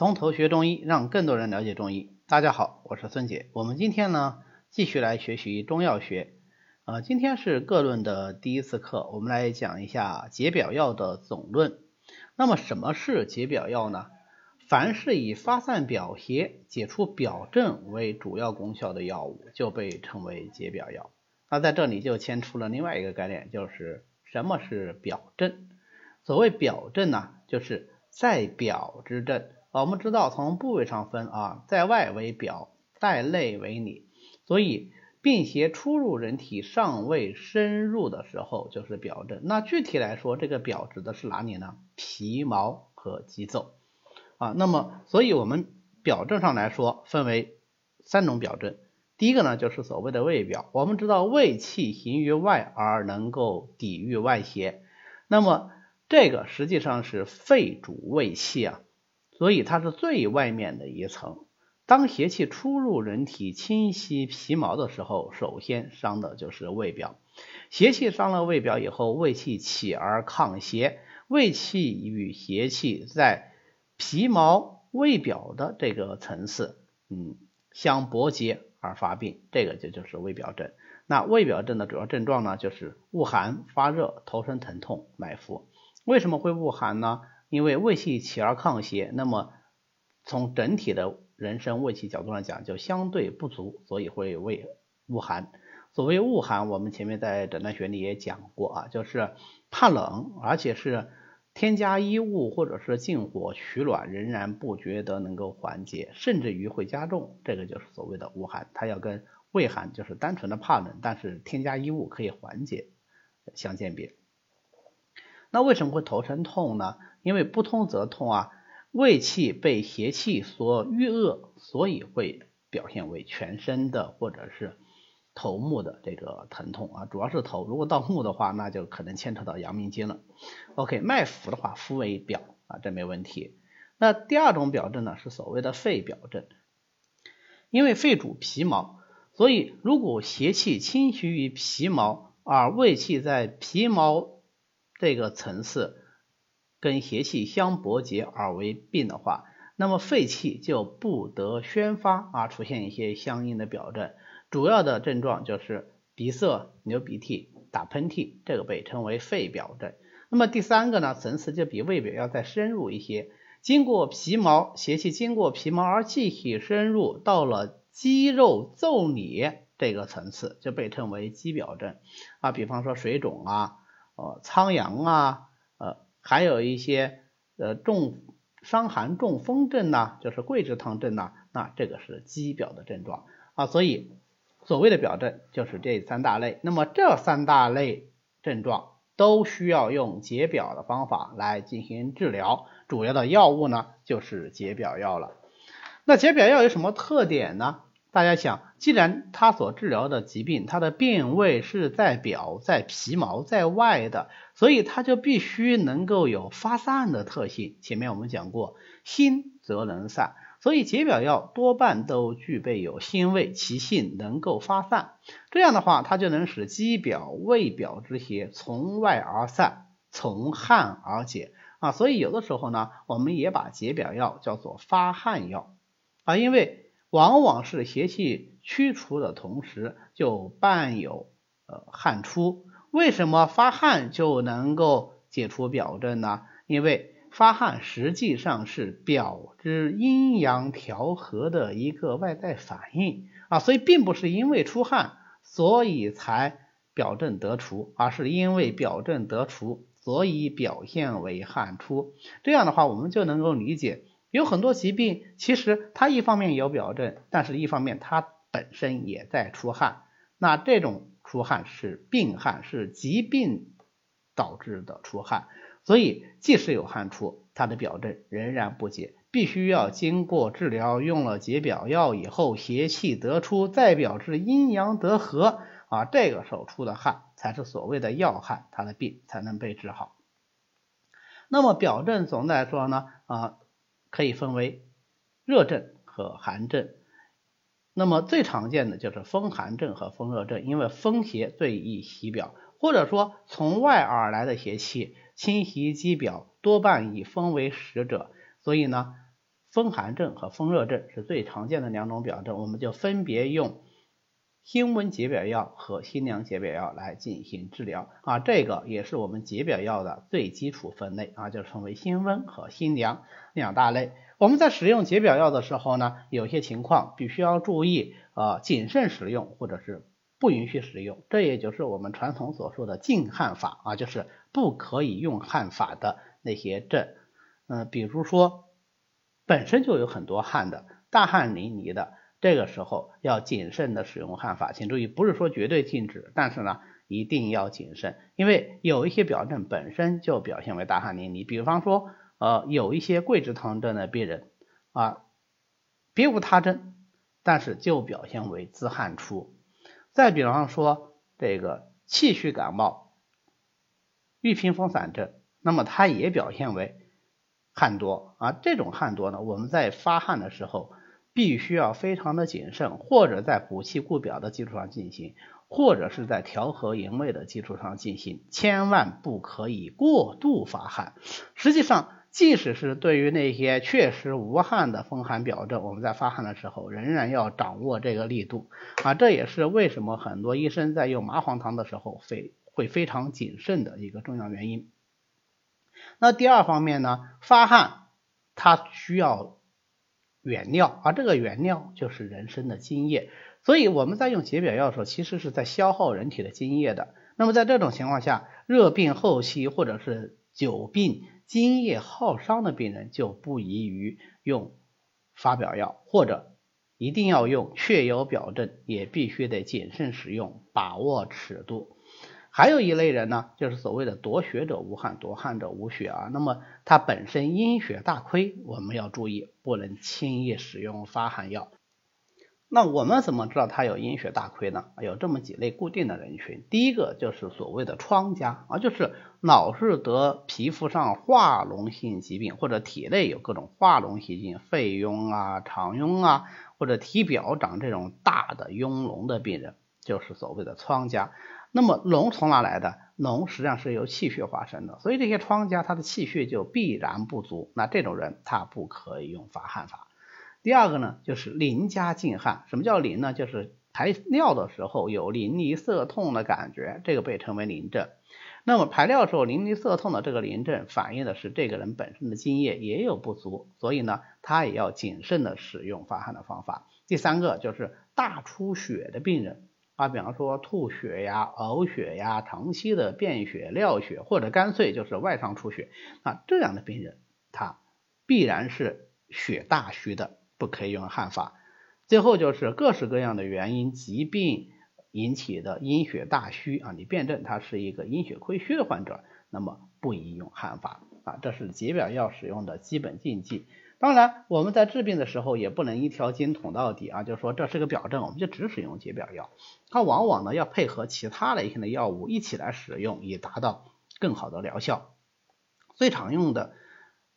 从头学中医，让更多人了解中医。大家好，我是孙姐。我们今天呢，继续来学习中药学。呃，今天是各论的第一次课，我们来讲一下解表药的总论。那么，什么是解表药呢？凡是以发散表邪、解除表症为主要功效的药物，就被称为解表药。那在这里就牵出了另外一个概念，就是什么是表症？所谓表症呢，就是在表之症。我们知道从部位上分啊，在外为表，在内为里。所以病邪出入人体尚未深入的时候，就是表症。那具体来说，这个表指的是哪里呢？皮毛和肌肉啊。那么，所以我们表症上来说，分为三种表症。第一个呢，就是所谓的胃表。我们知道胃气行于外而能够抵御外邪，那么这个实际上是肺主胃气啊，所以它是最外面的一层。当邪气出入人体侵袭皮毛的时候，首先伤的就是胃表。邪气伤了胃表以后，胃气起而抗邪，胃气与邪气在皮毛胃表的这个层次，嗯，相搏结而发病，这个就就是胃表症。那胃表症的主要症状呢，就是恶寒、发热、头身疼痛、脉浮。为什么会恶寒呢？因为胃气起而抗邪，那么从整体的人参胃气角度上讲，就相对不足，所以会胃恶寒。所谓恶寒，我们前面在诊断学里也讲过啊，就是怕冷，而且是添加衣物或者是进火取暖，仍然不觉得能够缓解，甚至于会加重，这个就是所谓的恶寒。它要跟胃寒就是单纯的怕冷，但是添加衣物可以缓解相鉴别。那为什么会头身痛呢？因为不通则痛啊，胃气被邪气所郁恶，所以会表现为全身的或者是头目的这个疼痛啊，主要是头，如果到目的话，那就可能牵扯到阳明经了。OK，脉浮的话，浮为表啊，这没问题。那第二种表症呢，是所谓的肺表症，因为肺主皮毛，所以如果邪气侵袭于皮毛，而胃气在皮毛。这个层次跟邪气相搏结而为病的话，那么肺气就不得宣发啊，出现一些相应的表症，主要的症状就是鼻塞、流鼻涕、打喷嚏，这个被称为肺表症。那么第三个呢，层次就比胃表要再深入一些，经过皮毛，邪气经过皮毛而继续深入到了肌肉腠理这个层次，就被称为肌表症啊，比方说水肿啊。呃，苍阳啊，呃，还有一些呃中伤寒中风症呐，就是桂枝汤症呐，那这个是肌表的症状啊。所以所谓的表症就是这三大类。那么这三大类症状都需要用解表的方法来进行治疗，主要的药物呢就是解表药了。那解表药有什么特点呢？大家想，既然他所治疗的疾病，它的病位是在表、在皮毛、在外的，所以它就必须能够有发散的特性。前面我们讲过，辛则能散，所以解表药多半都具备有辛味，其性能够发散。这样的话，它就能使肌表、胃表之邪从外而散，从汗而解啊。所以有的时候呢，我们也把解表药叫做发汗药啊，因为。往往是邪气驱除的同时，就伴有呃汗出。为什么发汗就能够解除表症呢？因为发汗实际上是表之阴阳调和的一个外在反应啊，所以并不是因为出汗所以才表症得除，而是因为表症得除，所以表现为汗出。这样的话，我们就能够理解。有很多疾病，其实它一方面有表症，但是一方面它本身也在出汗。那这种出汗是病汗，是疾病导致的出汗，所以即使有汗出，它的表症仍然不解，必须要经过治疗，用了解表药以后，邪气得出，再表致阴阳得和啊，这个时候出的汗才是所谓的药汗，它的病才能被治好。那么表症总的来说呢，啊。可以分为热症和寒症，那么最常见的就是风寒症和风热症，因为风邪最易袭表，或者说从外而来的邪气侵袭肌表，多半以风为使者，所以呢，风寒症和风热症是最常见的两种表症，我们就分别用辛温解表药和辛凉解表药来进行治疗啊，这个也是我们解表药的最基础分类啊，就称为辛温和辛凉两大类。我们在使用解表药的时候呢，有些情况必须要注意啊，谨慎使用或者是不允许使用，这也就是我们传统所说的禁汗法啊，就是不可以用汗法的那些症，嗯，比如说本身就有很多汗的，大汗淋漓的。这个时候要谨慎的使用汗法，请注意，不是说绝对禁止，但是呢，一定要谨慎，因为有一些表症本身就表现为大汗淋漓，比方说，呃，有一些桂枝汤症的病人啊，别无他症，但是就表现为自汗出。再比方说，这个气虚感冒、郁屏风散症，那么它也表现为汗多啊，这种汗多呢，我们在发汗的时候。必须要非常的谨慎，或者在补气固表的基础上进行，或者是在调和营卫的基础上进行，千万不可以过度发汗。实际上，即使是对于那些确实无汗的风寒表症，我们在发汗的时候仍然要掌握这个力度啊，这也是为什么很多医生在用麻黄汤的时候非会非常谨慎的一个重要原因。那第二方面呢，发汗它需要。原料，而这个原料就是人参的津液，所以我们在用解表药的时候，其实是在消耗人体的津液的。那么在这种情况下，热病后期或者是久病津液耗伤的病人，就不宜于用发表药，或者一定要用确有表症，也必须得谨慎使用，把握尺度。还有一类人呢，就是所谓的夺血者无汗，夺汗者无血啊。那么他本身阴血大亏，我们要注意，不能轻易使用发汗药。那我们怎么知道他有阴血大亏呢？有这么几类固定的人群。第一个就是所谓的疮家啊，就是老是得皮肤上化脓性疾病，或者体内有各种化脓性疾病，肺痈啊、肠痈啊，或者体表长这种大的痈脓的病人，就是所谓的疮家。那么脓从哪来的？脓实际上是由气血化生的，所以这些疮家他的气血就必然不足。那这种人他不可以用发汗法。第二个呢，就是淋加禁汗。什么叫淋呢？就是排尿的时候有淋漓涩痛的感觉，这个被称为淋症。那么排尿的时候淋漓涩痛的这个淋症，反映的是这个人本身的津液也有不足，所以呢，他也要谨慎的使用发汗的方法。第三个就是大出血的病人。啊，比方说吐血呀、呕血呀、长期的便血、尿血，或者干脆就是外伤出血，啊，这样的病人他必然是血大虚的，不可以用汗法。最后就是各式各样的原因、疾病引起的阴血大虚啊，你辩证他是一个阴血亏虚的患者，那么不宜用汗法啊，这是解表药使用的基本禁忌。当然，我们在治病的时候也不能一条筋捅到底啊，就是说这是个表症，我们就只使用解表药。它往往呢要配合其他类型的药物一起来使用，以达到更好的疗效。最常用的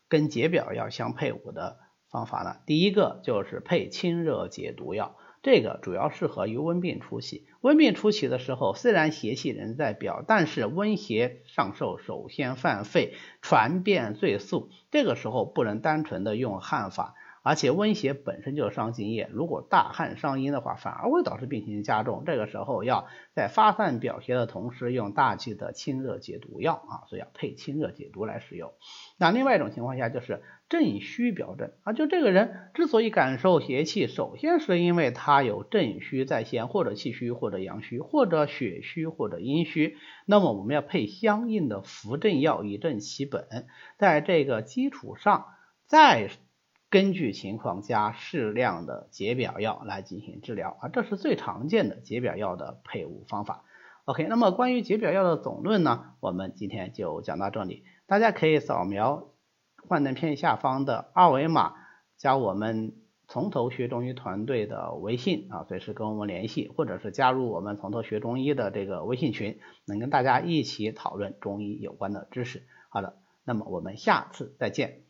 跟解表药相配伍的方法呢，第一个就是配清热解毒药。这个主要适合于温病初期。温病初期的时候，虽然邪气仍在表，但是温邪上受，首先犯肺，传变最速。这个时候不能单纯的用汗法。而且温邪本身就是伤津液，如果大汗伤阴的话，反而会导致病情加重。这个时候要在发散表邪的同时，用大剂的清热解毒药啊，所以要配清热解毒来使用。那另外一种情况下就是正虚表症啊，就这个人之所以感受邪气，首先是因为他有正虚在先，或者气虚，或者阳虚，或者血虚，或者阴虚。那么我们要配相应的扶正药以正其本，在这个基础上再。根据情况加适量的解表药来进行治疗啊，这是最常见的解表药的配伍方法。OK，那么关于解表药的总论呢，我们今天就讲到这里。大家可以扫描幻灯片下方的二维码，加我们从头学中医团队的微信啊，随时跟我们联系，或者是加入我们从头学中医的这个微信群，能跟大家一起讨论中医有关的知识。好的，那么我们下次再见。